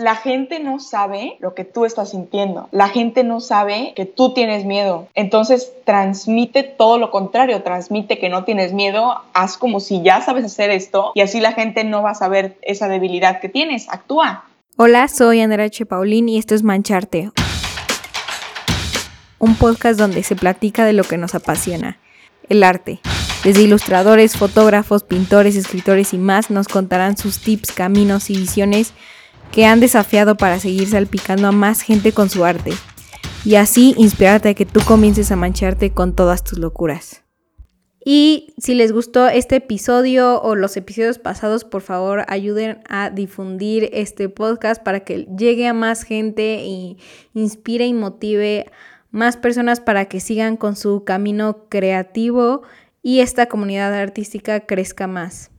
La gente no sabe lo que tú estás sintiendo. La gente no sabe que tú tienes miedo. Entonces transmite todo lo contrario, transmite que no tienes miedo, haz como si ya sabes hacer esto y así la gente no va a saber esa debilidad que tienes. Actúa. Hola, soy Andrea H. Paulín y esto es Mancharte. Un podcast donde se platica de lo que nos apasiona, el arte. Desde ilustradores, fotógrafos, pintores, escritores y más nos contarán sus tips, caminos y visiones que han desafiado para seguir salpicando a más gente con su arte y así inspirarte a que tú comiences a mancharte con todas tus locuras. Y si les gustó este episodio o los episodios pasados, por favor ayuden a difundir este podcast para que llegue a más gente y inspire y motive más personas para que sigan con su camino creativo y esta comunidad artística crezca más.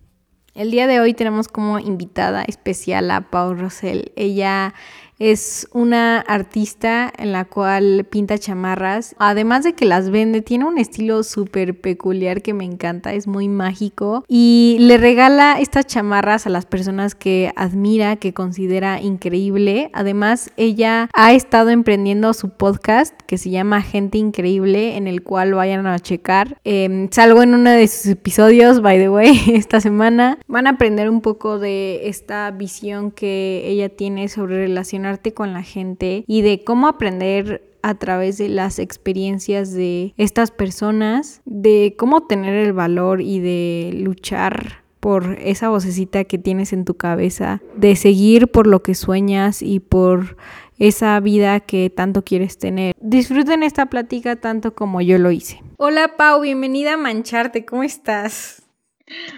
El día de hoy tenemos como invitada especial a Paul Rosell. Ella es una artista en la cual pinta chamarras. Además de que las vende, tiene un estilo súper peculiar que me encanta, es muy mágico. Y le regala estas chamarras a las personas que admira, que considera increíble. Además, ella ha estado emprendiendo su podcast que se llama Gente Increíble, en el cual vayan a checar. Em, salgo en uno de sus episodios, by the way, esta semana. Van a aprender un poco de esta visión que ella tiene sobre relacionar con la gente y de cómo aprender a través de las experiencias de estas personas, de cómo tener el valor y de luchar por esa vocecita que tienes en tu cabeza, de seguir por lo que sueñas y por esa vida que tanto quieres tener. Disfruten esta plática tanto como yo lo hice. Hola Pau, bienvenida a Mancharte, ¿cómo estás?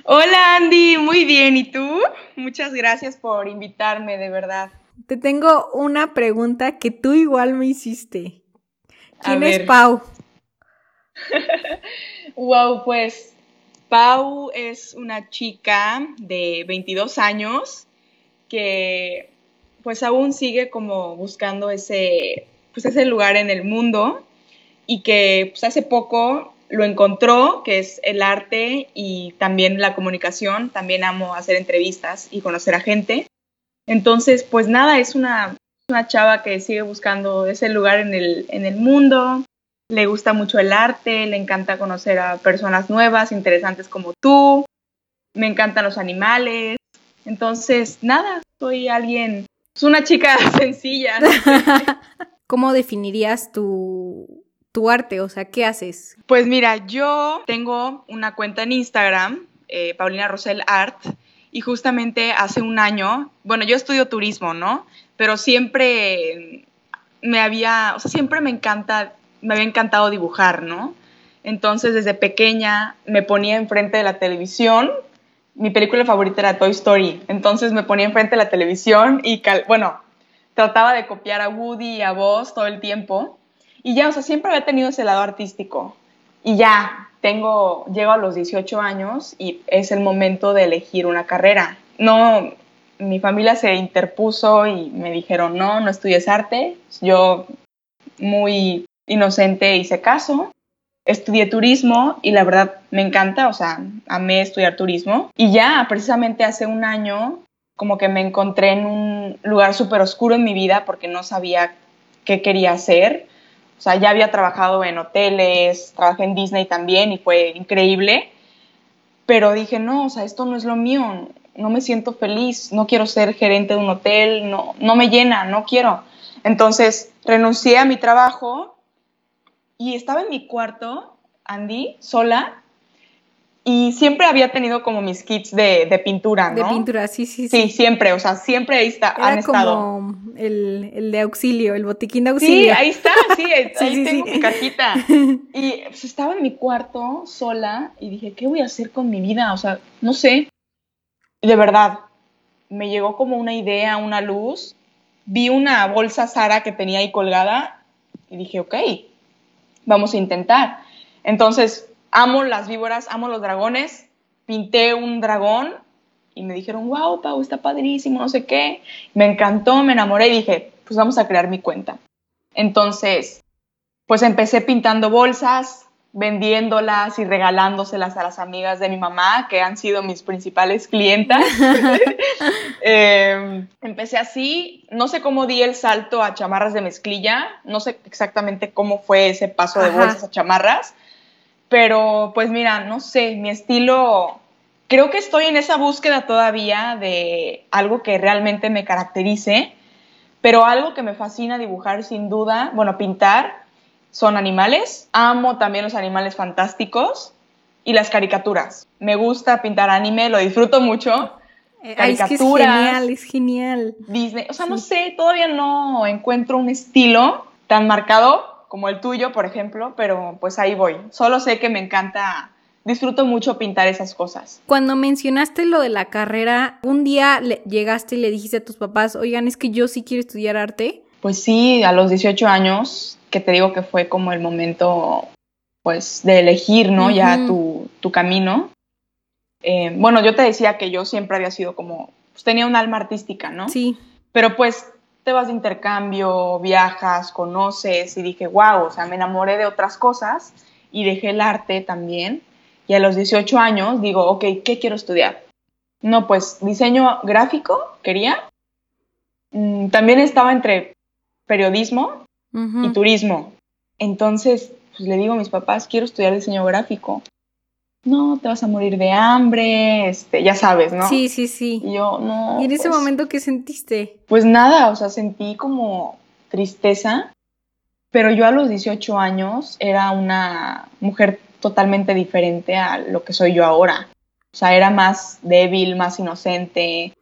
Hola Andy, muy bien, ¿y tú? Muchas gracias por invitarme, de verdad. Te tengo una pregunta que tú igual me hiciste. ¿Quién es Pau? wow, pues Pau es una chica de 22 años que pues aún sigue como buscando ese, pues ese lugar en el mundo y que pues hace poco lo encontró, que es el arte y también la comunicación. También amo hacer entrevistas y conocer a gente. Entonces, pues nada, es una, una chava que sigue buscando ese lugar en el, en el mundo, le gusta mucho el arte, le encanta conocer a personas nuevas, interesantes como tú, me encantan los animales. Entonces, nada, soy alguien, es una chica sencilla. ¿Cómo definirías tu, tu, arte? O sea, ¿qué haces? Pues mira, yo tengo una cuenta en Instagram, eh, Paulina Rosel Art, y justamente hace un año, bueno, yo estudio turismo, ¿no? Pero siempre me había, o sea, siempre me encanta, me había encantado dibujar, ¿no? Entonces, desde pequeña me ponía enfrente de la televisión. Mi película favorita era Toy Story. Entonces me ponía enfrente de la televisión y, bueno, trataba de copiar a Woody y a Buzz todo el tiempo. Y ya, o sea, siempre había tenido ese lado artístico. Y ya, tengo, llego a los 18 años y es el momento de elegir una carrera. No, mi familia se interpuso y me dijeron, no, no estudies arte. Yo, muy inocente, hice caso. Estudié turismo y la verdad me encanta, o sea, amé estudiar turismo. Y ya, precisamente hace un año, como que me encontré en un lugar súper oscuro en mi vida porque no sabía qué quería hacer o sea, ya había trabajado en hoteles, trabajé en Disney también y fue increíble, pero dije, no, o sea, esto no es lo mío, no me siento feliz, no quiero ser gerente de un hotel, no, no me llena, no quiero. Entonces renuncié a mi trabajo y estaba en mi cuarto, Andy, sola, y siempre había tenido como mis kits de, de, pintura, ¿no? De pintura, sí, sí, sí. Sí, siempre, o sea, siempre ahí está, Era han estado. como el, el, de auxilio, el botiquín de auxilio. Sí, ahí está, sí, ahí tengo mi cajita. Y pues, estaba en mi cuarto sola y dije, ¿qué voy a hacer con mi vida? O sea, no sé. De verdad, me llegó como una idea, una luz. Vi una bolsa Sara que tenía ahí colgada y dije, ok, vamos a intentar. Entonces amo las víboras, amo los dragones, pinté un dragón y me dijeron, wow, Pau, está padrísimo, no sé qué. Me encantó, me enamoré y dije, pues vamos a crear mi cuenta. Entonces, pues empecé pintando bolsas, vendiéndolas y regalándoselas a las amigas de mi mamá, que han sido mis principales clientas. Em, empecé así, no sé cómo di el salto a chamarras de mezclilla, no sé exactamente cómo fue ese paso de bolsas a chamarras, pero pues mira, no sé, mi estilo, creo que estoy en esa búsqueda todavía de algo que realmente me caracterice, pero algo que me fascina dibujar sin duda, bueno, pintar, son animales. Amo también los animales fantásticos y las caricaturas. Me gusta pintar anime, lo disfruto mucho. caricaturas. Eh, es, genial, es genial. Disney, o sea, no sé, todavía no encuentro un estilo tan marcado como el tuyo, por ejemplo, pero pues ahí voy. Solo sé que me encanta disfruto mucho pintar esas cosas. Cuando mencionaste lo de la carrera, un día llegaste y le dijiste a tus papás, oigan, es que yo sí quiero estudiar arte. Pues sí, a los 18 años que te digo que fue como el momento, pues, de elegir, ¿no? Ya tu, camino. Eh, bueno, yo te decía que yo siempre había sido como, pues tenía un alma artística, ¿no? Sí. Pero pues te vas de intercambio, viajas, conoces y dije, wow, o sea, me enamoré de otras cosas y dejé el arte también. Y a los 18 años digo, ok, ¿qué quiero estudiar? No, pues diseño gráfico quería. Mm, también estaba entre periodismo y turismo. Entonces, pues le digo a mis papás, quiero estudiar diseño gráfico. No, te vas a morir de hambre, este, ya sabes, ¿no? Sí, sí, sí. Y yo, no. ¿Y en ese pues momento qué sentiste? Pues nada, o sea, sentí como tristeza, pero yo a los 18 años era una mujer totalmente diferente a lo que soy yo ahora. O sea, era más débil, más inocente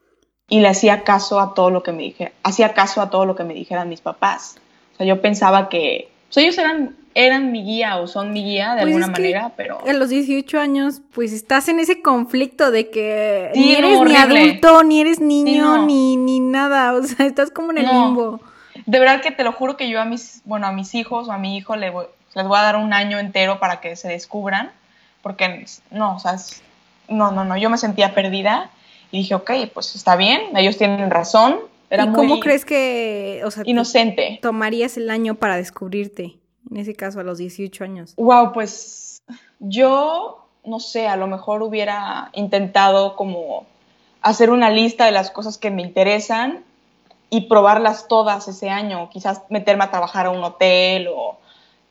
y le hacía caso a todo lo que me dije, hacía caso a todo lo que me dijeran mis papás yo pensaba que pues, ellos eran, eran mi guía o son mi guía de pues alguna manera, pero... A los 18 años, pues estás en ese conflicto de que ni eres ni adulto, ni eres niño, ni, ni nada, o sea, estás como en el limbo. De verdad que te lo juro que yo a mis, bueno, a mis hijos o a mi hijo les voy, les voy a dar un año entero para que se descubran, porque no, o sea, no, no, no, yo me sentía perdida y dije, ok, pues está bien, ellos tienen razón, ¿Y cómo crees que, o sea, inocente. tomarías el año para descubrirte? En ese caso, a los 18 años. Wow, pues yo, no sé, a lo mejor hubiera intentado como hacer una lista de las cosas que me interesan y probarlas todas ese año. Quizás meterme a trabajar a un hotel o,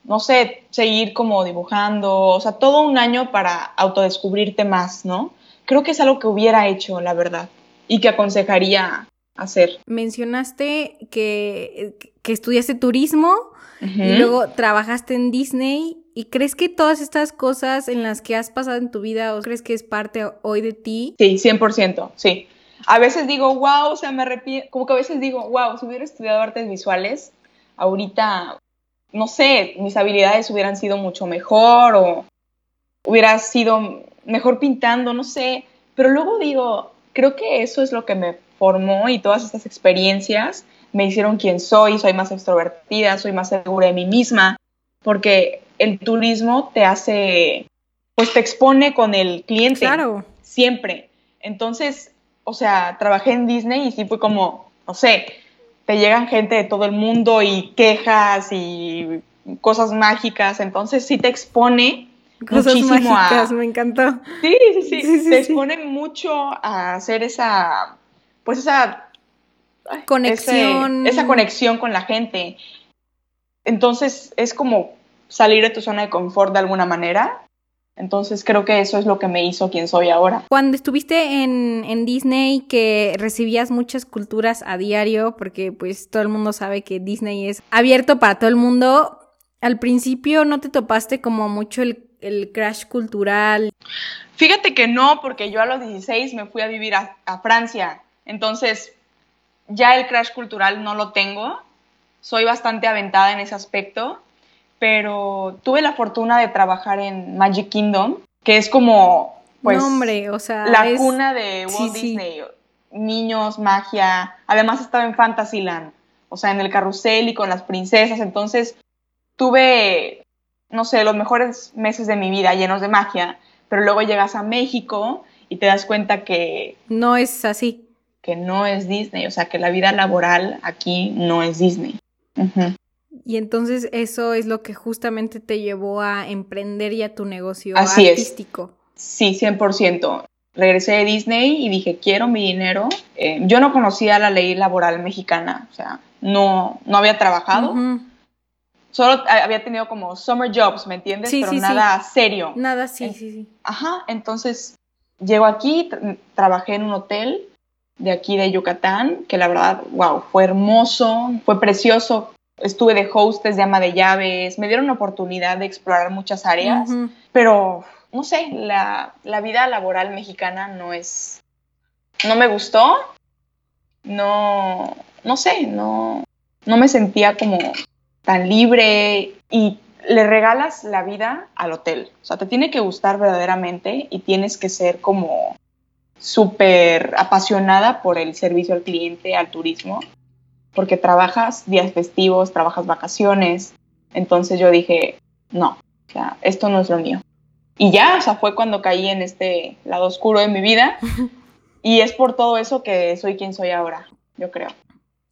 no sé, seguir como dibujando. O sea, todo un año para autodescubrirte más, ¿no? Creo que es algo que hubiera hecho, la verdad, y que aconsejaría hacer. Mencionaste que, que estudiaste turismo y luego trabajaste en Disney. ¿Y crees que todas estas cosas en las que has pasado en tu vida, o crees que es parte hoy de ti? Sí, 100%, sí. A veces digo, wow, o sea, me arrepiento, como que a veces digo, wow, si hubiera estudiado artes visuales, ahorita, no sé, mis habilidades hubieran sido mucho mejor o hubiera sido mejor pintando, no sé. Pero luego digo, creo que eso es lo que me formó y todas estas experiencias me hicieron quien soy, soy más extrovertida, soy más segura de mí misma, porque el turismo te hace, pues te expone con el cliente. Claro. Siempre. Entonces, o sea, trabajé en Disney y sí fue como, no sé, te llegan gente de todo el mundo y quejas y cosas mágicas, entonces sí te expone Cosas mágicas, me encantó. Sí, sí, sí, te expone mucho a hacer esa pues esa conexión. esa conexión con la gente. Entonces es como salir de tu zona de confort de alguna manera. Entonces creo que eso es lo que me hizo quien soy ahora. Cuando estuviste en, en, Disney, que recibías muchas culturas a diario, porque pues todo el mundo sabe que Disney es abierto para todo el mundo, al principio no te topaste como mucho el, el crash cultural. Fíjate que no, porque yo a los 16 me fui a vivir a, a Francia entonces, ya el crash cultural no lo tengo, soy bastante aventada en ese aspecto, pero tuve la fortuna de trabajar en Magic Kingdom, que es como, pues, o sea, la cuna de Walt Disney. Niños, magia, además estaba en Fantasyland, o sea, en el carrusel y con las princesas, entonces tuve, no sé, los mejores meses de mi vida llenos de magia, pero luego llegas a México y te das cuenta que... No es así que no es Disney, o sea, que la vida laboral aquí no es Disney. Y entonces eso es lo que justamente te llevó a emprender ya tu negocio Así artístico. Es. Sí, 100%. Regresé de Disney y dije, quiero mi dinero. Eh, yo no conocía la ley laboral mexicana, o sea, no, no había trabajado. Solo había tenido como summer jobs, ¿me entiendes? Sí, Pero sí, nada serio. Nada, sí, sí, sí. Ajá, entonces llego aquí, trabajé en un hotel de aquí de Yucatán, que la verdad, wow, fue hermoso, fue precioso. Estuve de hostess, de ama de llaves, me dieron la oportunidad de explorar muchas áreas, pero no sé, la, la, vida laboral mexicana no es, no me gustó, no, no sé, no, no me sentía como tan libre y le regalas la vida al hotel. O sea, te tiene que gustar verdaderamente y tienes que ser como súper apasionada por el servicio al cliente, al turismo, porque trabajas días festivos, trabajas vacaciones. Entonces yo dije, no, o sea, esto no es lo mío. Y ya, o sea, fue cuando caí en este lado oscuro de mi vida. Y es por todo eso que soy quien soy ahora, yo creo.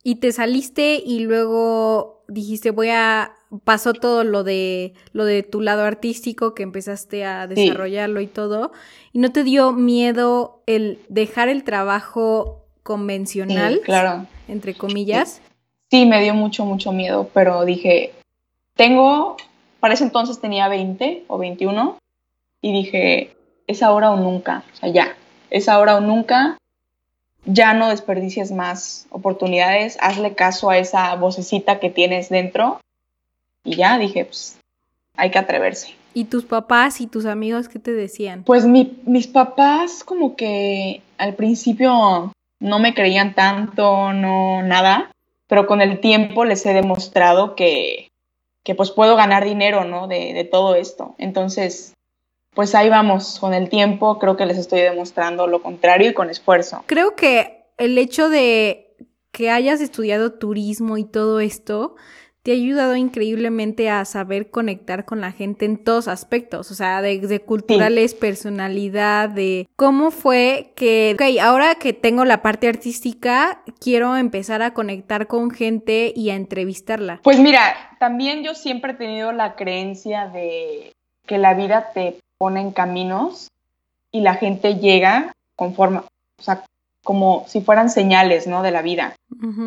Y te saliste y luego dijiste, voy a pasó todo lo de lo de tu lado artístico que empezaste a desarrollarlo y todo y no te dio miedo el dejar el trabajo convencional claro. entre comillas sí me dio mucho mucho miedo pero dije tengo para ese entonces tenía 20 o 21 y dije es ahora o nunca o sea ya es ahora o nunca ya no desperdicies más oportunidades, hazle caso a esa vocecita que tienes dentro y ya dije, pues hay que atreverse. ¿Y tus papás y tus amigos qué te decían? Pues mis papás como que al principio no me creían tanto, no nada, pero con el tiempo les he demostrado que, que pues puedo ganar dinero, ¿no? De, de todo esto. Entonces, pues ahí vamos, con el tiempo creo que les estoy demostrando lo contrario y con esfuerzo. Creo que el hecho de que hayas estudiado turismo y todo esto te ha ayudado increíblemente a saber conectar con la gente en todos aspectos, o sea, de, culturales, personalidad, de cómo fue que, ok, ahora que tengo la parte artística, quiero empezar a conectar con gente y a entrevistarla. Pues mira, también yo siempre he tenido la creencia de que la vida te pone en caminos y la gente llega conforme, o sea, como si fueran señales, ¿no? De la vida.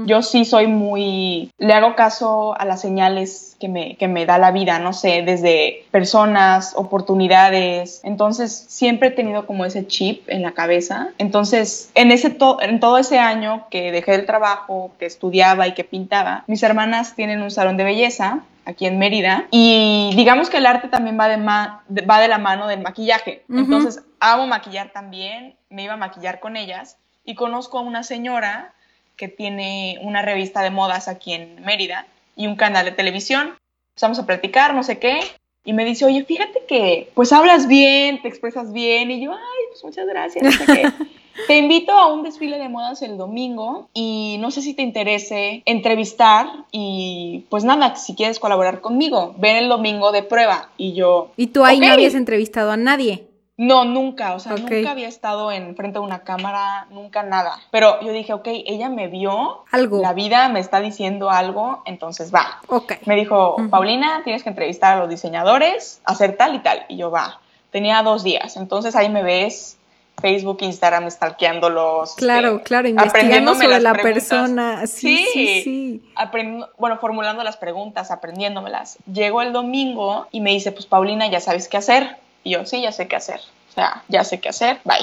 Yo sí soy muy, le hago caso a las señales que me, que me da la vida, no sé, desde personas, oportunidades. Entonces, siempre he tenido como ese chip en la cabeza. Entonces, en, ese en todo ese año que dejé el trabajo, que estudiaba y que pintaba, mis hermanas tienen un salón de belleza aquí en Mérida. Y digamos que el arte también va de, va de la mano del maquillaje. Entonces, hago maquillar también, me iba a maquillar con ellas y conozco a una señora que tiene una revista de modas aquí en Mérida y un canal de televisión. Empezamos a platicar, no sé qué, y me dice, oye, fíjate que pues hablas bien, te expresas bien, y yo, ay, pues muchas gracias, no sé qué. Te invito a un desfile de modas el domingo y no sé si te interese entrevistar y pues nada, si quieres colaborar conmigo, ven el domingo de prueba y yo... ¿Y tú ahí no habías entrevistado a nadie? No, nunca, o sea, nunca había estado en frente a una cámara, nunca nada. Pero yo dije, ok, ella me vio, algo. La vida me está diciendo algo, entonces va. Ok. Me dijo, Paulina, tienes que entrevistar a los diseñadores, hacer tal y tal. Y yo, va. Tenía dos días, entonces ahí me ves Facebook, Instagram, stalkeándolos. Claro, este, claro, investigando sobre la persona. Sí, sí, sí. bueno, formulando las preguntas, aprendiéndomelas. Llegó el domingo y me dice, pues Paulina, ya sabes qué hacer y yo, sí, ya sé qué hacer. O sea, ya sé qué hacer, bye.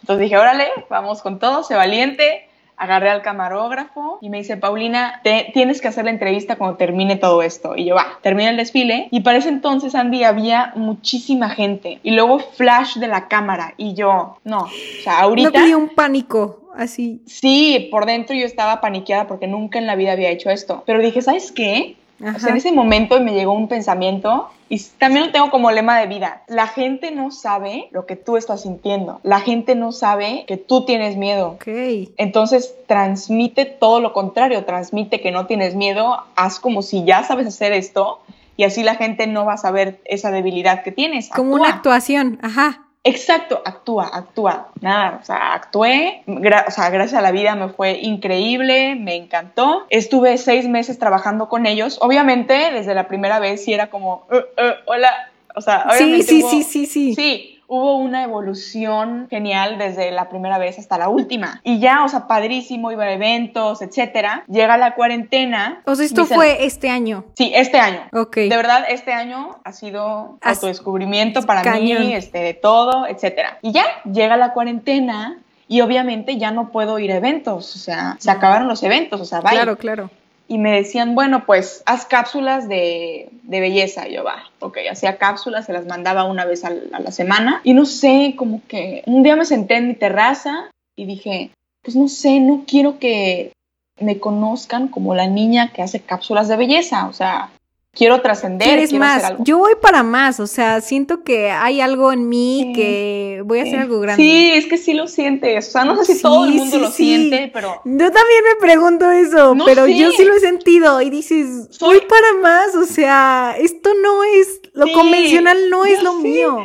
Entonces dije, órale, vamos con todo, sé valiente. Agarré al camarógrafo y me dice, Paulina, te, tienes que hacer la entrevista cuando termine todo esto. Y yo, va, termina el desfile. Y para ese entonces, Andy, había muchísima gente. Y luego flash de la cámara. Y yo, no, o sea, ahorita... No te un pánico, así. Sí, por dentro yo estaba paniqueada porque nunca en la vida había hecho esto. Pero dije, ¿sabes qué? En ese momento me llegó un pensamiento y también lo tengo como lema de vida. La gente no sabe lo que tú estás sintiendo. La gente no sabe que tú tienes miedo. Okay. Entonces transmite todo lo contrario. Transmite que no tienes miedo. Haz como si ya sabes hacer esto y así la gente no va a saber esa debilidad que tienes. Como una actuación. Ajá. Exacto, actúa, actúa. Nada, o sea, actué, o sea, gracias a la vida me fue increíble, me encantó. Estuve seis meses trabajando con ellos. Obviamente, desde la primera vez sí era como, uh, uh, hola, o sea, obviamente. Sí, sí, sí, sí, sí. Sí, hubo una evolución genial desde la primera vez hasta la última. Y ya, o sea, padrísimo, iba a eventos, etcétera. Llega la cuarentena. O sea, esto fue este año. Sí, este año. Ok. De verdad, este año ha sido autodescubrimiento para mí, este, de todo, etcétera. Y ya, llega la cuarentena y obviamente ya no puedo ir a eventos, o sea, se acabaron los eventos, o sea, vaya. Claro, claro y me decían, bueno, pues haz cápsulas de, de belleza. yo, va, ok, hacía cápsulas, se las mandaba una vez a la semana. Y no sé, como que un día me senté en mi terraza y dije, pues no sé, no quiero que me conozcan como la niña que hace cápsulas de belleza. O sea, quiero trascender. ¿Quieres más? Yo voy para más, o sea, siento que hay algo en mí que voy a hacer algo grande. Sí, es que sí lo sientes, o sea, no sé si todo el mundo lo siente, pero... Yo también me pregunto eso, pero yo sí lo he sentido y dices, voy para más, o sea, esto no es, lo convencional no es lo mío.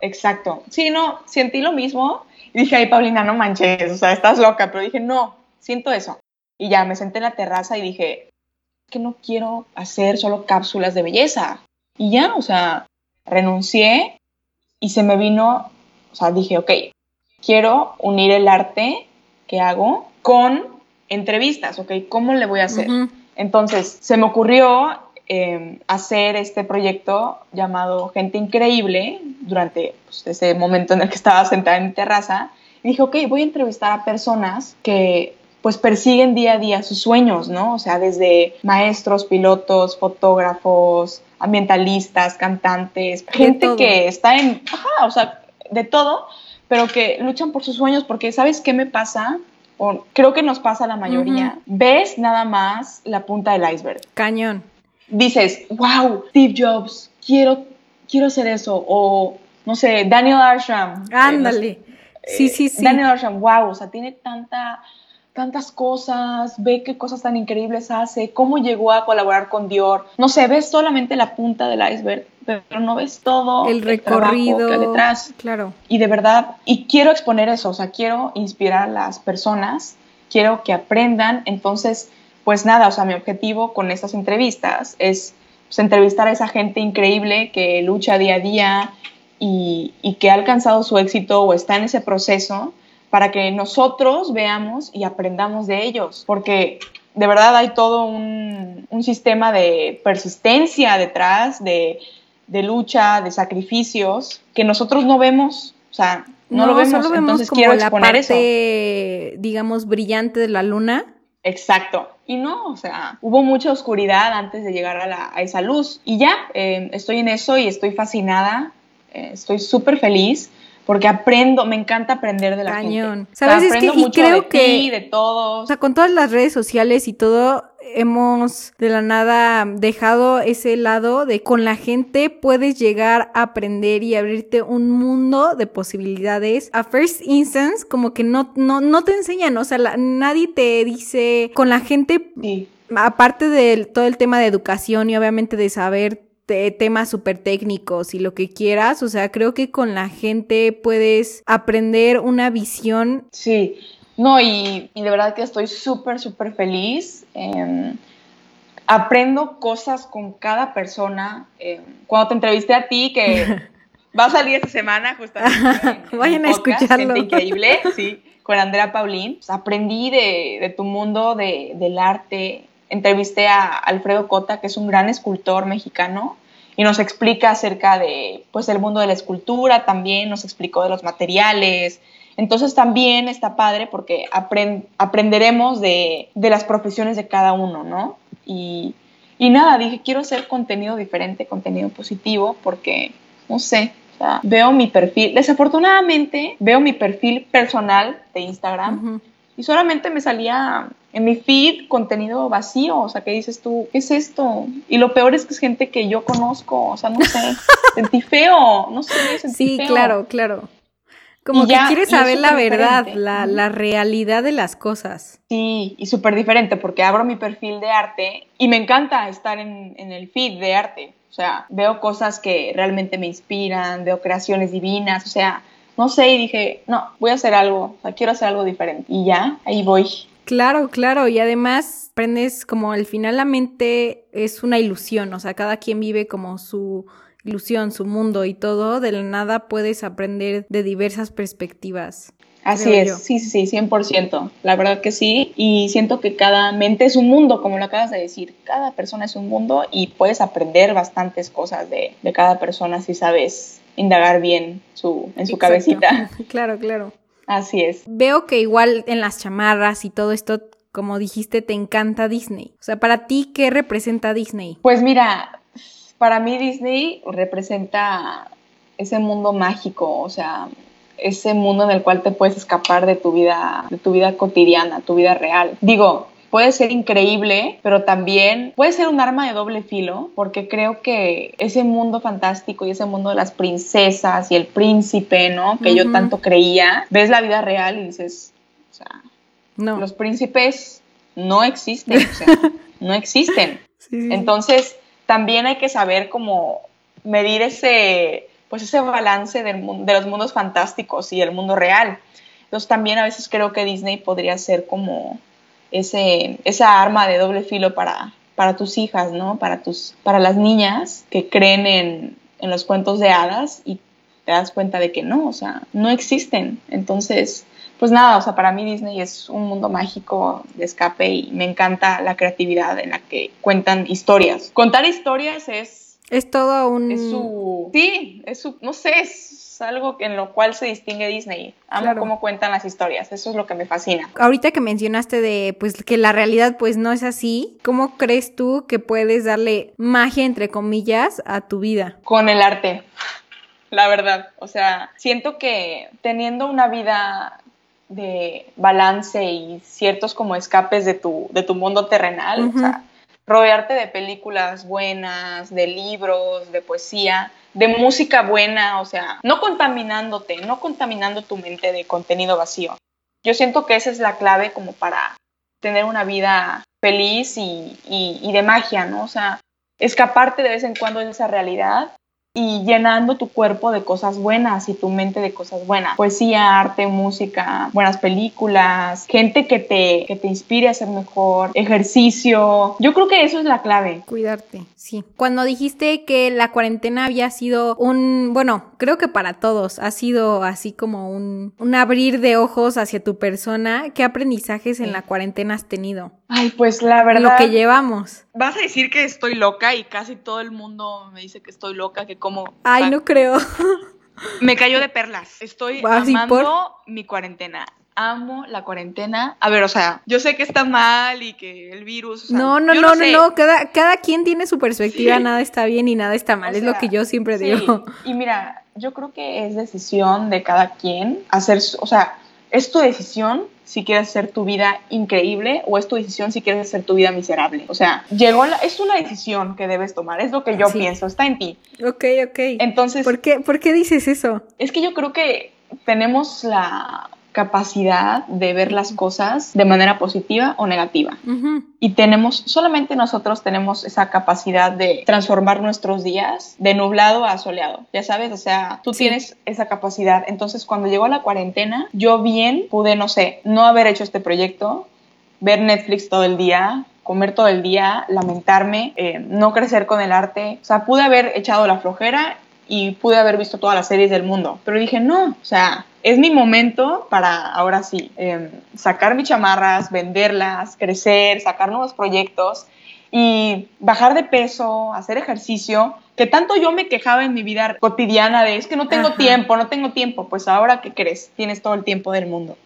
Exacto, sí, no, sentí lo mismo y dije, ay, Paulina, no manches, o sea, estás loca, pero dije, no, siento eso. Y ya me senté en la terraza y dije, que no quiero hacer solo cápsulas de belleza. Y ya, o sea, renuncié y se me vino, o sea, dije, ok, quiero unir el arte que hago con entrevistas, ok, ¿cómo le voy a hacer? Entonces, se me ocurrió em, hacer este proyecto llamado Gente Increíble durante pues, ese momento en el que estaba sentada en mi terraza. Y dije, ok, voy a entrevistar a personas que pues persiguen día a día sus sueños, ¿no? O sea, desde maestros, pilotos, fotógrafos, ambientalistas, cantantes, gente que está en, ajá, o sea, de todo, pero que luchan por sus sueños porque, ¿sabes qué me pasa? O creo que nos pasa a la mayoría. Ves nada más la punta del iceberg. Cañón. Dices, wow, Steve Jobs, quiero, quiero hacer eso. O, no sé, Daniel Arsham. Eh, Ándale. sí, sí, sí. Daniel Arsham, wow, o sea, tiene tanta tantas cosas, ve qué cosas tan increíbles hace, cómo llegó a colaborar con Dior. No sé, ves solamente la punta del iceberg, pero no ves todo el recorrido que detrás. Claro. Y de verdad, y quiero exponer eso, o sea, quiero inspirar a las personas, quiero que aprendan. Entonces, pues nada, o sea, mi objetivo con estas entrevistas es pues, entrevistar a esa gente increíble que lucha día a día y, y que ha alcanzado su éxito o está en ese proceso para que nosotros veamos y aprendamos de ellos, porque de verdad hay todo un, sistema de persistencia detrás, de, lucha, de sacrificios, que nosotros no vemos, o sea, no, lo vemos, entonces quiero exponer la parte, digamos, brillante de la luna. Exacto. Y no, o sea, hubo mucha oscuridad antes de llegar a, esa luz. Y ya, eh, estoy en eso y estoy fascinada, eh, estoy súper feliz porque aprendo, me encanta aprender de la Cañón. ¿Sabes? es que, y creo de que, ti, de todos. O sea, con todas las redes sociales y todo, hemos de la nada dejado ese lado de con la gente puedes llegar a aprender y abrirte un mundo de posibilidades. A first instance, como que no, no, no te enseñan, o sea, nadie te dice con la gente. Aparte de todo el tema de educación y obviamente de saber temas súper técnicos y lo que quieras. O sea, creo que con la gente puedes aprender una visión. Sí, no, y, de verdad que estoy súper, súper feliz. Em, aprendo cosas con cada persona. Em, cuando te entrevisté a ti, que va a salir esta semana, justamente. Vayan a escucharlo. increíble, sí, con Andrea Paulín. Pues, aprendí de, de, tu mundo de, del arte, entrevisté a Alfredo Cota, que es un gran escultor mexicano, y nos explica acerca de, pues, el mundo de la escultura también, nos explicó de los materiales. Entonces también está padre porque aprenderemos de, las profesiones de cada uno, ¿no? Y, y nada, dije, quiero hacer contenido diferente, contenido positivo, porque, no sé, veo mi perfil, desafortunadamente veo mi perfil personal de Instagram y solamente me salía en mi feed contenido vacío, o sea, ¿qué dices tú? ¿Qué es esto? Y lo peor es que es gente que yo conozco, o sea, no sé, sentí feo, no sé, sentí sí, Sí, claro, claro. Como que quieres saber la verdad, la, la, realidad de las cosas. Sí, y súper diferente, porque abro mi perfil de arte y me encanta estar en, en el feed de arte. O sea, veo cosas que realmente me inspiran, veo creaciones divinas, o sea, no sé, y dije, no, voy a hacer algo, o sea, quiero hacer algo diferente. Y ya, ahí voy. Claro, claro, y además aprendes como al final la mente es una ilusión, o sea, cada quien vive como su ilusión, su mundo y todo, de la nada puedes aprender de diversas perspectivas. Así es, sí, sí, sí, 100%. La verdad que sí. Y siento que cada mente es un mundo, como lo acabas de decir. Cada persona es un mundo y puedes aprender bastantes cosas de, de cada persona si sabes indagar bien su, en su cabecita. Claro, claro. Así es. Veo que igual en las chamarras y todo esto, como dijiste, te encanta Disney. O sea, para ti, ¿qué representa Disney? Pues mira, para mí Disney representa ese mundo mágico, o sea, ese mundo en el cual te puedes escapar de tu vida, de tu vida cotidiana, tu vida real. Digo, puede ser increíble, pero también puede ser un arma de doble filo, porque creo que ese mundo fantástico y ese mundo de las princesas y el príncipe, ¿no? Que yo tanto creía, ves la vida real y dices, o sea, no. los príncipes no existen, o sea, no existen. Entonces, también hay que saber cómo medir ese, pues ese balance del, de los mundos fantásticos y el mundo real. Entonces, también a veces creo que Disney podría ser como ese, esa arma de doble filo para, para tus hijas, ¿no? Para, tus, para las niñas que creen en, en los cuentos de hadas y te das cuenta de que no, o sea, no existen. Entonces, pues nada, o sea, para mí Disney es un mundo mágico de escape y me encanta la creatividad en la que cuentan historias. Contar historias es... Es todo un... Es su... Sí, es su... No sé, es algo en lo cual se distingue Disney. Amo cómo cuentan las historias, eso es lo que me fascina. Ahorita que mencionaste de pues que la realidad pues no es así, ¿cómo crees tú que puedes darle magia entre comillas a tu vida? Con el arte. La verdad, o sea, siento que teniendo una vida de balance y ciertos como escapes de tu, de tu mundo terrenal, o sea, rodearte de películas buenas, de libros, de poesía, de música buena, o sea, no contaminándote, no contaminando tu mente de contenido vacío. Yo siento que esa es la clave como para tener una vida feliz y, y, de magia, ¿no? O sea, escaparte de vez en cuando de esa realidad y llenando tu cuerpo de cosas buenas y tu mente de cosas buenas. Poesía, arte, música, buenas películas, gente que te, que te inspire a ser mejor, ejercicio. Yo creo que eso es la clave. Cuidarte, sí. Cuando dijiste que la cuarentena había sido un, bueno, creo que para todos ha sido así como un, un abrir de ojos hacia tu persona, ¿qué aprendizajes en la cuarentena has tenido? Ay, pues la verdad. Lo que llevamos. Vas a decir que estoy loca y casi todo el mundo me dice que estoy loca, que como. Ay, no creo. Me cayó de perlas. Estoy amando mi cuarentena. Amo la cuarentena. A ver, o sea, yo sé que está mal y que el virus. no, no, no, no, no, Cada, cada quien tiene su perspectiva. Nada está bien y nada está mal. es lo que yo siempre digo. Y mira, yo creo que es decisión de cada quien hacer, o sea, es tu decisión si quieres hacer tu vida increíble o es tu decisión si quieres hacer tu vida miserable. O sea, llegó la, es una decisión que debes tomar, es lo que yo pienso, está en ti. Ok, ok. Entonces... ¿Por qué, ¿Por qué dices eso? Es que yo creo que tenemos la capacidad de ver las cosas de manera positiva o negativa. Y tenemos, solamente nosotros tenemos esa capacidad de transformar nuestros días de nublado a soleado. Ya sabes, o sea, tú tienes esa capacidad. Entonces, cuando llegó la cuarentena, yo bien pude, no sé, no haber hecho este proyecto, ver Netflix todo el día, comer todo el día, lamentarme, eh, no crecer con el arte. O sea, pude haber echado la flojera y pude haber visto todas las series del mundo. Pero dije, no, o sea, es mi momento para ahora sí em, sacar mis chamarras, venderlas, crecer, sacar nuevos proyectos y bajar de peso, hacer ejercicio, que tanto yo me quejaba en mi vida cotidiana de es que no tengo tiempo, no tengo tiempo, pues ahora qué crees, tienes todo el tiempo del mundo.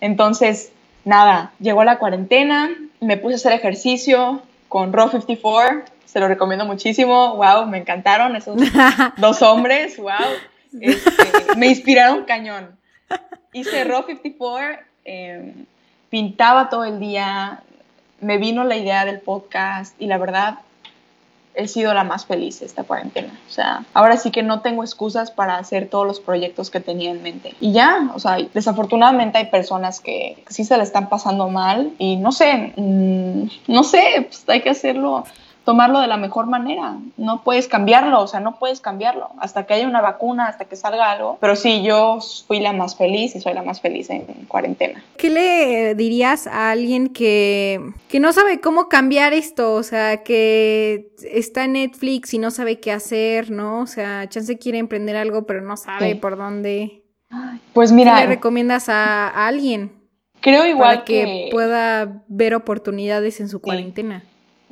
Entonces, nada, llegó la cuarentena, me puse a hacer ejercicio con Raw 54, se lo recomiendo muchísimo, wow, me encantaron esos dos hombres, wow. Este, me inspiraron cañón. Hice Raw 54, em, pintaba todo el día, me vino la idea del podcast y la verdad he sido la más feliz esta cuarentena. O sea, ahora sí que no tengo excusas para hacer todos los proyectos que tenía en mente. Y ya, o sea, desafortunadamente hay personas que, sí se le están pasando mal y no sé, mm, no sé, pues hay que hacerlo tomarlo de la mejor manera. No puedes cambiarlo, o sea, no puedes cambiarlo hasta que haya una vacuna, hasta que salga algo. Pero sí, yo fui la más feliz y soy la más feliz en, cuarentena. ¿Qué le dirías a alguien que, que no sabe cómo cambiar esto? O sea, que está en Netflix y no sabe qué hacer, ¿no? O sea, chance quiere emprender algo, pero no sabe por dónde. Pues mira. ¿Qué le recomiendas a, alguien? Creo igual para que, pueda ver oportunidades en su cuarentena.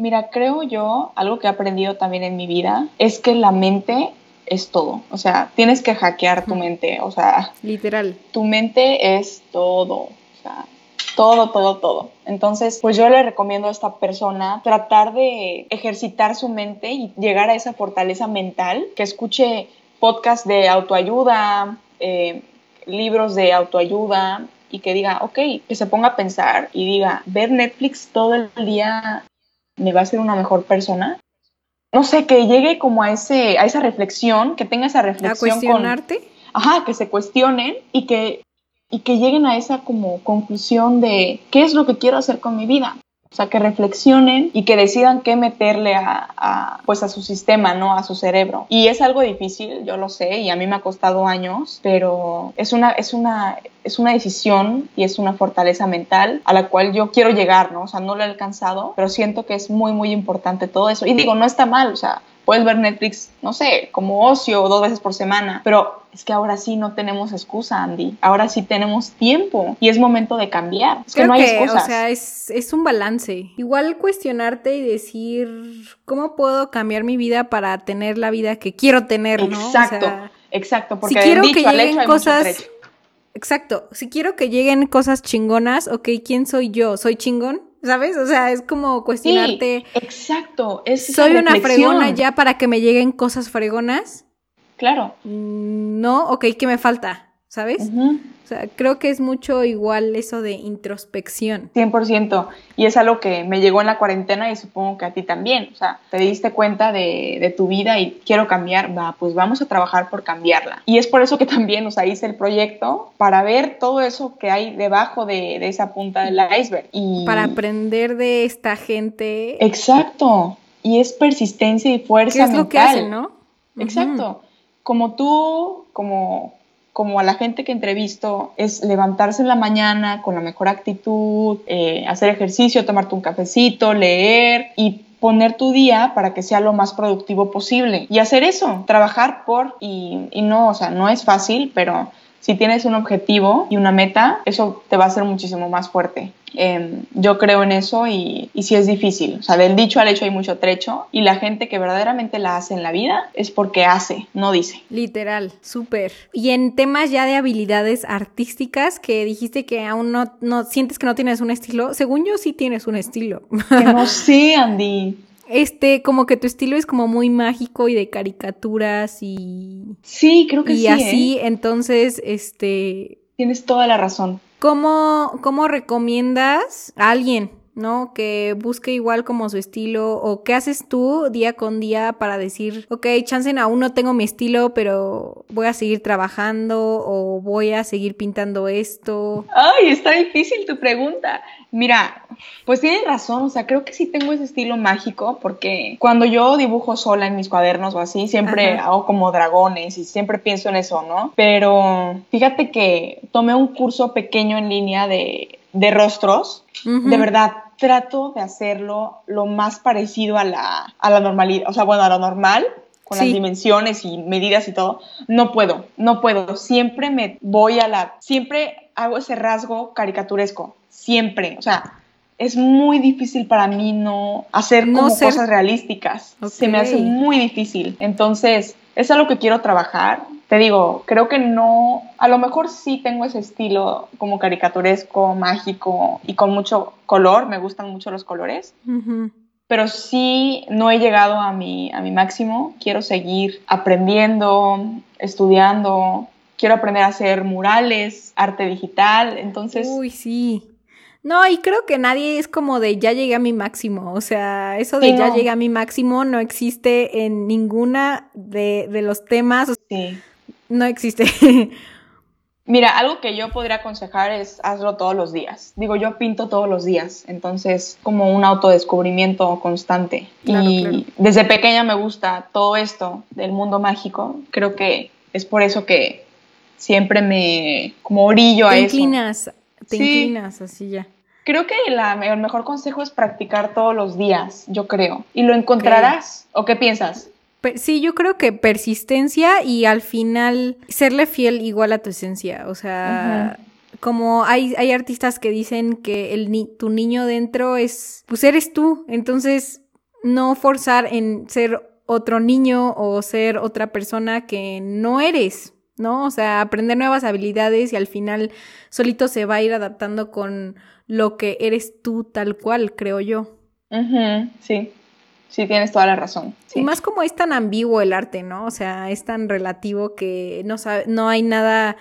Mira, creo yo, algo que he aprendido también en mi vida, es que la mente es todo. O sea, tienes que hackear tu mente. O sea, literal. Tu mente es todo. O sea, todo, todo, todo. Entonces, pues yo le recomiendo a esta persona tratar de ejercitar su mente y llegar a esa fortaleza mental, que escuche podcasts de autoayuda, eh, libros de autoayuda y que diga, ok, que se ponga a pensar y diga, ver Netflix todo el día me va a hacer una mejor persona. No sé, que llegue como a, ese, a esa reflexión, que tenga esa reflexión. ¿A cuestionarte? ajá, que se cuestionen y que, y que lleguen a esa como conclusión de qué es lo que quiero hacer con mi vida. O sea, que reflexionen y que decidan qué meterle a, pues a su sistema, ¿no? A su cerebro. Y es algo difícil, yo lo sé, y a mí me ha costado años, pero es una, es una, es una decisión y es una fortaleza mental a la cual yo quiero llegar, ¿no? O sea, no lo he alcanzado, pero siento que es muy, muy importante todo eso. Y digo, no está mal, o sea, puedes ver Netflix, no sé, como ocio dos veces por semana, pero es que ahora sí no tenemos excusa, Andy. Ahora sí tenemos tiempo y es momento de cambiar. Es que no hay excusas. O sea, es, un balance. Igual cuestionarte y decir, ¿cómo puedo cambiar mi vida para tener la vida que quiero tener, ¿no? Exacto, exacto. Porque si quiero que lleguen cosas. Exacto. Si quiero que lleguen cosas chingonas, ok, ¿quién soy yo? ¿Soy chingón? ¿Sabes? O sea, es como cuestionarte. exacto. Es ¿Soy una fregona ya para que me lleguen cosas fregonas? Claro. Mm, no, ok, ¿qué me falta? ¿Sabes? O sea, creo que es mucho igual eso de introspección. 100%. Y es algo que me llegó en la cuarentena y supongo que a ti también. O sea, te diste cuenta de, tu vida y quiero cambiar, va, pues vamos a trabajar por cambiarla. Y es por eso que también, o sea, hice el proyecto para ver todo eso que hay debajo de, esa punta del iceberg. Y... Para aprender de esta gente. Exacto. Y es persistencia y fuerza ¿Qué es lo que hacen, no? Exacto. Como tú, como como a la gente que entrevisto, es levantarse en la mañana con la mejor actitud, eh, hacer ejercicio, tomarte un cafecito, leer y poner tu día para que sea lo más productivo posible. Y hacer eso, trabajar por, y, y no, o sea, no es fácil, pero si tienes un objetivo y una meta, eso te va a hacer muchísimo más fuerte. Em, yo creo en eso y, y sí es difícil. O sea, del dicho al hecho hay mucho trecho y la gente que verdaderamente la hace en la vida es porque hace, no dice. Literal, súper. Y en temas ya de habilidades artísticas que dijiste que aún no, no sientes que no tienes un estilo, según yo sí tienes un estilo. Que no sé, Andy. Este, como que tu estilo es como muy mágico y de caricaturas y... Sí, creo que sí. Y así, ¿eh? entonces, este... Tienes toda la razón. ¿Cómo, ¿Cómo recomiendas a alguien, ¿no? Que busque igual como su estilo o qué haces tú día con día para decir, ok, chancen aún no tengo mi estilo, pero voy a seguir trabajando o voy a seguir pintando esto. Ay, está difícil tu pregunta. Mira, pues tienes razón, o sea, creo que sí tengo ese estilo mágico porque cuando yo dibujo sola en mis cuadernos o así, siempre hago como dragones y siempre pienso en eso, ¿no? Pero fíjate que tomé un curso pequeño en línea de, rostros, de verdad, trato de hacerlo lo más parecido a la, a la normalidad, o sea, bueno, a lo normal, con las dimensiones y medidas y todo, no puedo, no puedo. Siempre me voy a la, siempre hago ese rasgo caricaturesco siempre. O sea, es muy difícil para mí no hacer como cosas realísticas. Se me hace muy difícil. Entonces, es algo que quiero trabajar. Te digo, creo que no, a lo mejor sí tengo ese estilo como caricaturesco, mágico y con mucho color, me gustan mucho los colores, pero sí no he llegado a mi, a mi máximo, quiero seguir aprendiendo, estudiando, quiero aprender a hacer murales, arte digital, entonces... Uy, sí. No, y creo que nadie es como de ya llegué a mi máximo. O sea, eso de ya llegué a mi máximo no existe en ninguna de, los temas. Sí. No existe. Mira, algo que yo podría aconsejar es hazlo todos los días. Digo, yo pinto todos los días, entonces como un autodescubrimiento constante. y desde pequeña me gusta todo esto del mundo mágico. Creo que es por eso que siempre me como orillo a eso. Te inclinas así ya. Creo que el mejor consejo es practicar todos los días, yo creo. Y lo encontrarás. ¿O qué piensas? Sí, yo creo que persistencia y al final serle fiel igual a tu esencia. O sea, como hay, hay artistas que dicen que el tu niño dentro es, pues eres tú. Entonces, no forzar en ser otro niño o ser otra persona que no eres, ¿no? O sea, aprender nuevas habilidades y al final solito se va a ir adaptando con lo que eres tú tal cual, creo yo. sí sí, tienes toda la razón. Y más como es tan ambiguo el arte, ¿no? O sea, es tan relativo que no, sabe, no hay nada,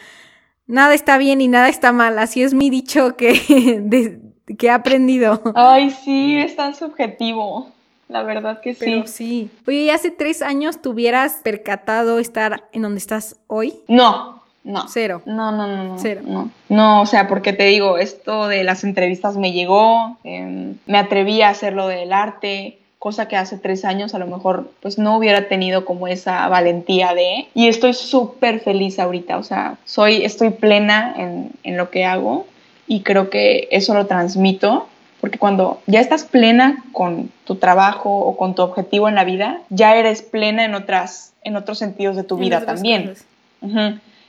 nada está bien y nada está mal. Así es mi dicho que, que he aprendido. Ay, sí, es tan subjetivo. La verdad que sí. Pero sí. Oye, ¿y hace tres años tuvieras percatado estar en donde estás hoy? No, no. Cero. No, no, no, no. Cero. No, no o sea, porque te digo, esto de las entrevistas me llegó, em, me atreví a hacer lo del arte, cosa que hace tres años a lo mejor pues no hubiera tenido como esa valentía de y estoy súper feliz ahorita, o sea, soy, estoy plena en, en lo que hago y creo que eso lo transmito porque cuando ya estás plena con tu trabajo o con tu objetivo en la vida, ya eres plena en otras en otros sentidos de tu vida también.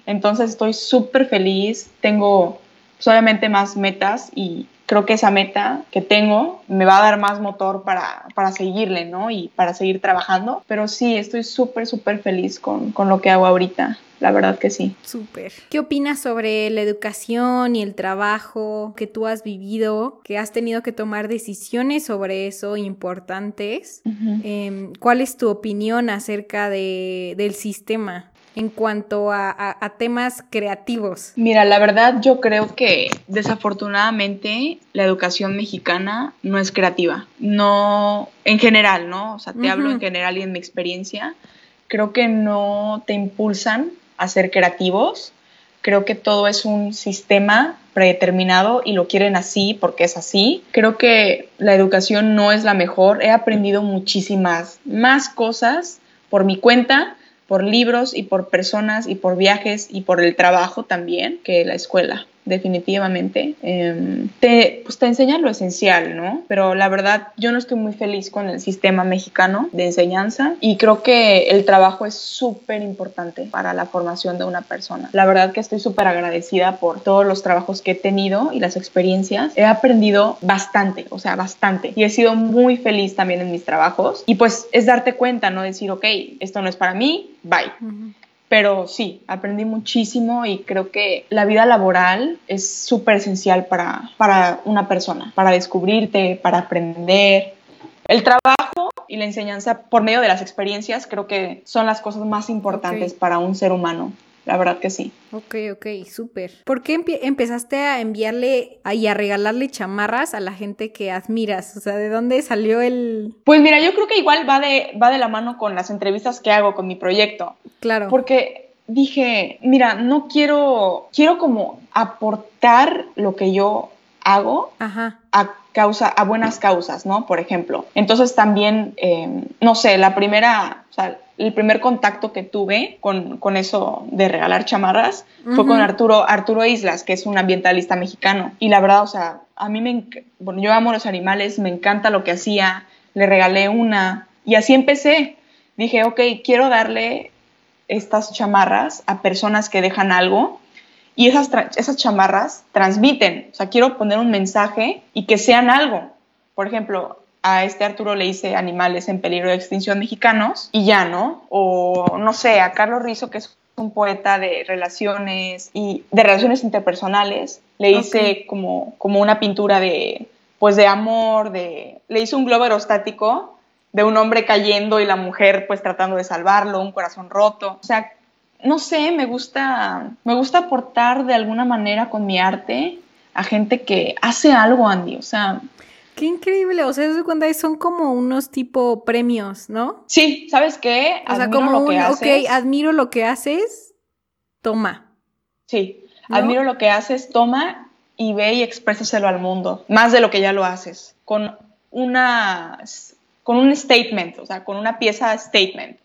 Entonces estoy súper feliz, tengo solamente más metas y creo que esa meta que tengo me va a dar más motor para, para seguirle, ¿no? Y para seguir trabajando. Pero sí, estoy súper, súper feliz con, con, lo que hago ahorita. La verdad que sí. Súper. ¿Qué opinas sobre la educación y el trabajo que tú has vivido, que has tenido que tomar decisiones sobre eso importantes? Em, ¿Cuál es tu opinión acerca de, del sistema? En cuanto a, temas creativos? Mira, la verdad yo creo que desafortunadamente la educación mexicana no es creativa. No, en general, ¿no? O sea, te hablo en general y en mi experiencia. Creo que no te impulsan a ser creativos. Creo que todo es un sistema predeterminado y lo quieren así porque es así. Creo que la educación no es la mejor. He aprendido muchísimas más cosas por mi cuenta por libros y por personas y por viajes y por el trabajo también que la escuela definitivamente. Em, te, pues te enseña lo esencial, ¿no? Pero la verdad, yo no estoy muy feliz con el sistema mexicano de enseñanza y creo que el trabajo es súper importante para la formación de una persona. La verdad que estoy súper agradecida por todos los trabajos que he tenido y las experiencias. He aprendido bastante, o sea, bastante. Y he sido muy feliz también en mis trabajos. Y pues es darte cuenta, ¿no? Decir, ok, esto no es para mí, bye pero sí, aprendí muchísimo y creo que la vida laboral es súper esencial para, para una persona, para descubrirte, para aprender. El trabajo y la enseñanza por medio de las experiencias creo que son las cosas más importantes para un ser humano. La verdad que sí. Ok, ok, súper. ¿Por qué empezaste a enviarle y a regalarle chamarras a la gente que admiras? O sea, ¿de dónde salió el...? Pues mira, yo creo que igual va de, va de la mano con las entrevistas que hago con mi proyecto. Claro. Porque dije, mira, no quiero, quiero como aportar lo que yo hago Ajá. a causa, a buenas causas, ¿no? Por ejemplo. Entonces también, eh, no sé, la primera, o sea, el primer contacto que tuve con, con eso de regalar chamarras fue con Arturo, Arturo Islas, que es un ambientalista mexicano. Y la verdad, o sea, a mí me, bueno, yo amo los animales, me encanta lo que hacía, le regalé una y así empecé. Dije, ok, quiero darle estas chamarras a personas que dejan algo y esas, esas chamarras transmiten, o sea, quiero poner un mensaje y que sean algo. Por ejemplo, a este Arturo le hice Animales en peligro de extinción mexicanos y ya, ¿no? O no sé, a Carlos Rizo, que es un poeta de relaciones y de relaciones interpersonales, le hice como, como una pintura de, pues de amor, de, le hice un globo aerostático de un hombre cayendo y la mujer pues tratando de salvarlo, un corazón roto. O sea, no sé, me gusta, me gusta aportar de alguna manera con mi arte a gente que hace algo, Andy. O sea, Qué increíble, o sea, cuando son como unos tipo premios, ¿no? Sí, ¿sabes qué? O sea, como lo que un, haces. ok, admiro lo que haces, toma. Sí, Admiro lo que haces, toma y ve y exprésaselo al mundo, más de lo que ya lo haces, con una con un statement, o sea, con una pieza statement.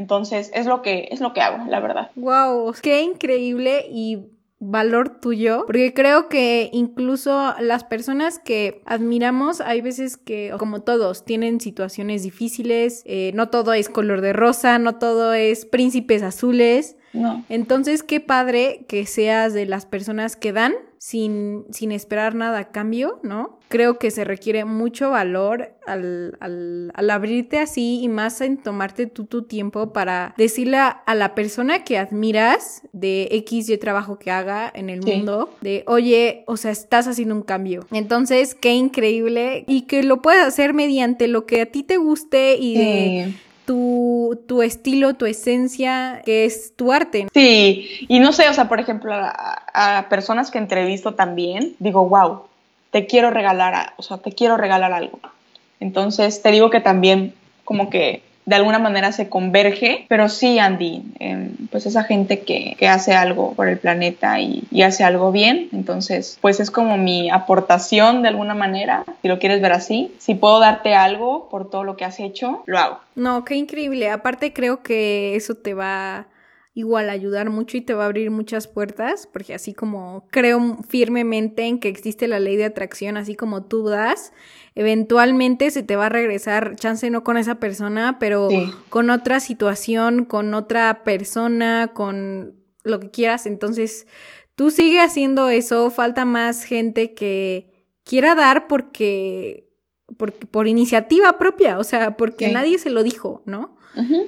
Entonces, es lo que es lo que hago, la verdad. Wow, qué increíble y valor tuyo, porque creo que incluso las personas que admiramos, hay veces que, como todos, tienen situaciones difíciles, eh, no todo es color de rosa, no todo es príncipes azules. No. Entonces, qué padre que seas de las personas que dan sin, sin esperar nada a cambio, ¿no? Creo que se requiere mucho valor al, al, al abrirte así y más en tomarte tú tu tiempo para decirle a, la persona que admiras de X y trabajo que haga en el mundo, de oye, o sea, estás haciendo un cambio. Entonces, qué increíble y que lo puedas hacer mediante lo que a ti te guste y de tu, estilo, tu esencia, que es tu arte. Sí, y no sé, o sea, por ejemplo, a, personas que entrevisto también, digo, wow, te quiero regalar, o sea, te quiero regalar algo. Entonces, te digo que también como que de alguna manera se converge, pero sí, Andy, em, pues esa gente que, hace algo por el planeta y, y, hace algo bien, entonces, pues es como mi aportación de alguna manera, si lo quieres ver así, si puedo darte algo por todo lo que has hecho, lo hago. No, qué increíble, aparte creo que eso te va igual ayudar mucho y te va a abrir muchas puertas, porque así como creo firmemente en que existe la ley de atracción, así como tú das, eventualmente se te va a regresar, chance no con esa persona, pero con otra situación, con otra persona, con lo que quieras. Entonces, tú sigue haciendo eso, falta más gente que quiera dar porque, porque por iniciativa propia, o sea, porque nadie se lo dijo, ¿no?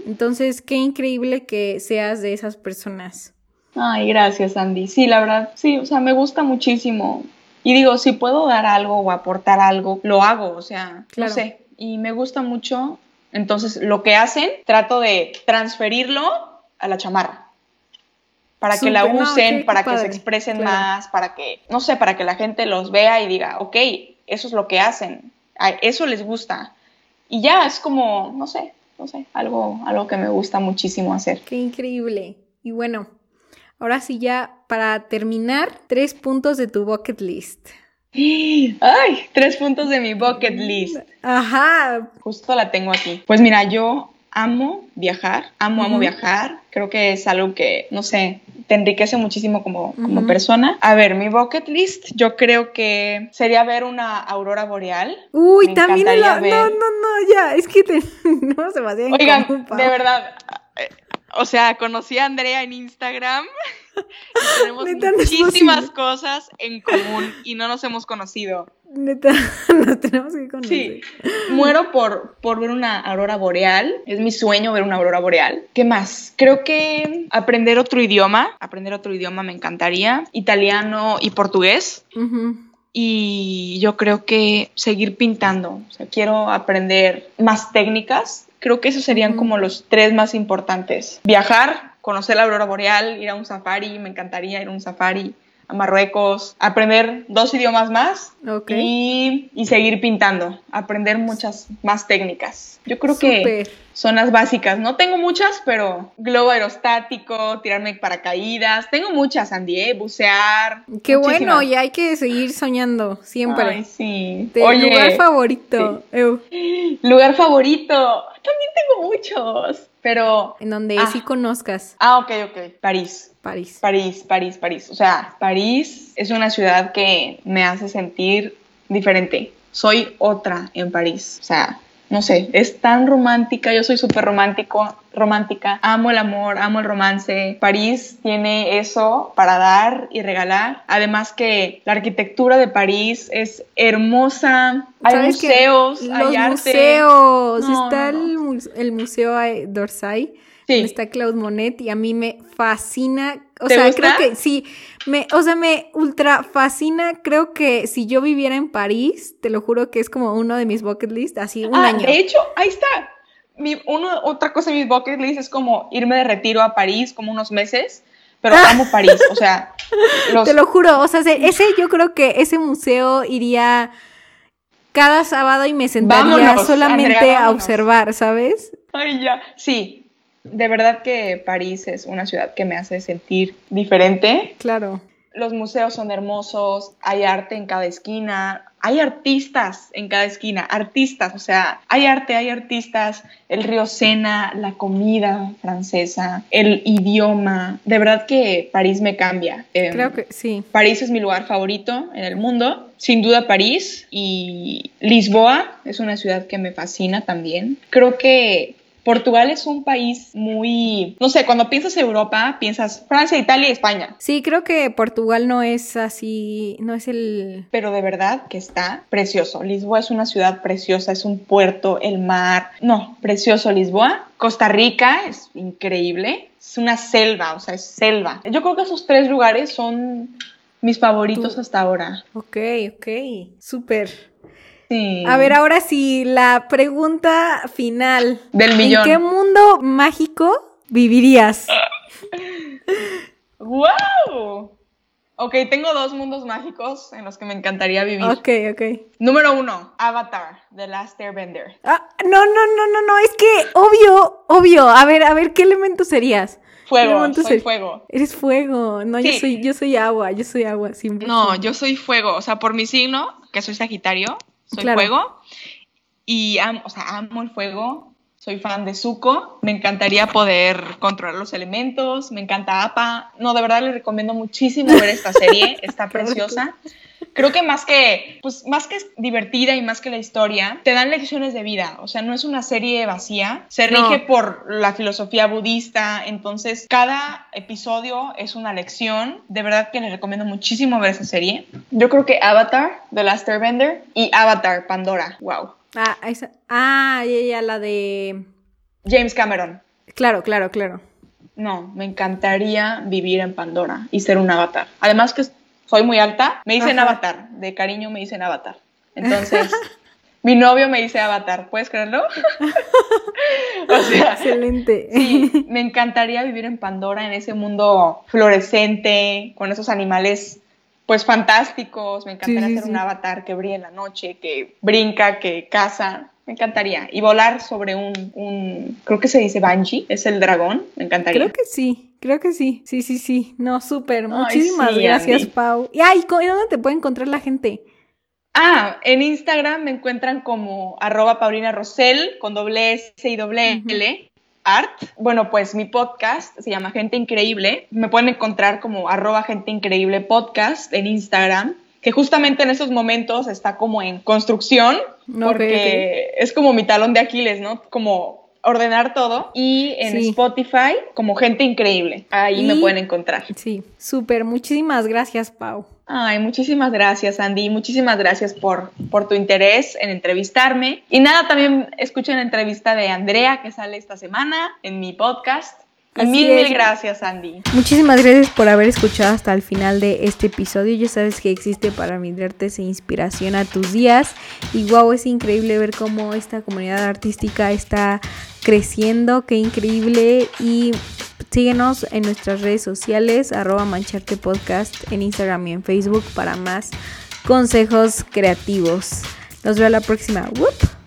Entonces, qué increíble que seas de esas personas. Ay, gracias, Andy. Sí, la verdad, sí, o sea, me gusta muchísimo. Y digo, si puedo dar algo o aportar algo, lo hago, o sea, no sé. Y me gusta mucho. Entonces, lo que hacen, trato de transferirlo a la chamarra. Para que la usen, para que se expresen más, para que, no sé, para que la gente los vea y diga, ok, eso es lo que hacen, eso les gusta. Y ya es como, no sé, no sé, algo, algo que me gusta muchísimo hacer. Qué increíble. Y bueno, ahora sí ya para terminar, tres puntos de tu bucket list. Ay, tres puntos de mi bucket list. Ajá. Justo la tengo aquí. Pues mira, yo amo viajar, amo, amo viajar. Creo que es algo que, no sé, te enriquece muchísimo como, como persona. A ver, mi bucket list, yo creo que sería ver una aurora boreal. Uy, también la... No, no, no, ya, es que te... no se va a Oigan, de verdad, o sea, conocí a Andrea en Instagram tenemos muchísimas cosas en común y no nos hemos conocido. Neta, nos tenemos que conocer. Sí, muero por, por ver una aurora boreal. Es mi sueño ver una aurora boreal. ¿Qué más? Creo que aprender otro idioma. Aprender otro idioma me encantaría. Italiano y portugués. Y yo creo que seguir pintando. O sea, quiero aprender más técnicas. Creo que esos serían como los tres más importantes. Viajar, conocer la aurora boreal, ir a un safari, me encantaría ir a un safari a Marruecos, aprender dos idiomas más y, seguir pintando, aprender muchas más técnicas. Yo creo que son las básicas. No tengo muchas, pero globo aerostático, tirarme paracaídas, tengo muchas, Andy, ¿eh? bucear. Qué bueno, y hay que seguir soñando siempre. Ay, sí. lugar favorito. Lugar favorito. También tengo muchos. Pero. En donde sí ah. conozcas. Ah, ok, ok. París. París. París, París, París. O sea, París es una ciudad que me hace sentir diferente. Soy otra en París. O sea, no sé, es tan romántica, yo soy súper romántico, romántica, amo el amor, amo el romance. París tiene eso para dar y regalar. Además que la arquitectura de París es hermosa, hay museos, hay arte. museos, está El, museo d'Orsay Está Claude Monet y a mí me fascina. O sea, creo que sí, me, o sea, me ultra fascina. Creo que si yo viviera en París, te lo juro que es como uno de mis bucket list, así un ah, año. De hecho, ahí está. Mi, uno, otra cosa de mis bucket list es como irme de retiro a París como unos meses, pero amo París, o sea. Te lo juro, o sea, ese, yo creo que ese museo iría cada sábado y me sentaría solamente a observar, ¿sabes? Ay, ya. Sí, de verdad que París es una ciudad que me hace sentir diferente. Claro. los museos son hermosos, hay arte en cada esquina, hay artistas en cada esquina, artistas, o sea, hay arte, hay artistas, el río Sena, la comida francesa, el idioma, de verdad que París me cambia. Em, Creo que sí. París es mi lugar favorito en el mundo, sin duda París y Lisboa es una ciudad que me fascina también. Creo que Portugal es un país muy, no sé, cuando piensas Europa, piensas Francia, Italia y España. Sí, creo que Portugal no es así, no es el... Pero de verdad que está precioso. Lisboa es una ciudad preciosa, es un puerto, el mar. No, precioso Lisboa. Costa Rica es increíble. Es una selva, o sea, es selva. Yo creo que esos tres lugares son mis favoritos hasta ahora. Ok, ok, súper. A ver, ahora sí, la pregunta final. Del millón. ¿En qué mundo mágico vivirías? ¡Wow! Ok, tengo dos mundos mágicos en los que me encantaría vivir. Ok, ok. Número uno, Avatar, The Last Airbender. Ah, no, no, no, no, no, es que obvio, obvio. A ver, a ver, ¿qué elemento serías? Fuego, soy fuego. Eres fuego. No, yo soy, yo soy agua, yo soy agua, siempre. No, yo soy fuego. O sea, por mi signo, que soy Sagitario, soy fuego. Y amo, o sea, amo el fuego. Soy fan de Zuko. Me encantaría poder controlar los elementos. Me encanta APA. No, de verdad les recomiendo muchísimo ver esta serie. Está preciosa. Creo que más que, pues, más que divertida y más que la historia, te dan lecciones de vida. O sea, no es una serie vacía. Se rige por la filosofía budista. Entonces, cada episodio es una lección. De verdad que les recomiendo muchísimo ver esa serie. Yo creo que Avatar, The Last Airbender, y Avatar, Pandora. Wow. Ah, esa, ah, ya, la de... James Cameron. Claro, claro, claro. No, me encantaría vivir en Pandora y ser un avatar. Además que soy muy alta, me dicen avatar, de cariño me dicen avatar. Entonces, mi novio me dice avatar, ¿puedes creerlo? o sea, excelente. Sí, me encantaría vivir en Pandora, en ese mundo fluorescente, con esos animales pues fantásticos, me encantaría ser un avatar que brille en la noche, que brinca, que caza, me encantaría. Y volar sobre un, un creo que se dice Banshee, es el dragón, me encantaría. Creo que sí. Creo que sí, sí, sí, sí. No, súper. Muchísimas gracias, Pau. Y ay, ¿dónde te puede encontrar la gente? Ah, en Instagram me encuentran como arroba Paulina con doble S y doble L. Art. Bueno, pues mi podcast se llama Gente Increíble. Me pueden encontrar como arroba Gente Increíble Podcast en Instagram, que justamente en esos momentos está como en construcción, porque es como mi talón de Aquiles, ¿no? Como ordenar todo y en Spotify como gente increíble. Ahí me pueden encontrar. Sí, súper. Muchísimas gracias, Pau. Ay, muchísimas gracias, Andy. Muchísimas gracias por, por tu interés en entrevistarme. Y nada, también escuchen la entrevista de Andrea que sale esta semana en mi podcast mil, mil gracias, Andy. Muchísimas gracias por haber escuchado hasta el final de este episodio. Ya sabes que existe para brindarte esa inspiración a tus días. Y wow, es increíble ver cómo esta comunidad artística está creciendo. Qué increíble. Y síguenos en nuestras redes sociales, arroba mancharte podcast en Instagram y en Facebook para más consejos creativos. Nos vemos la próxima. ¡Whoop!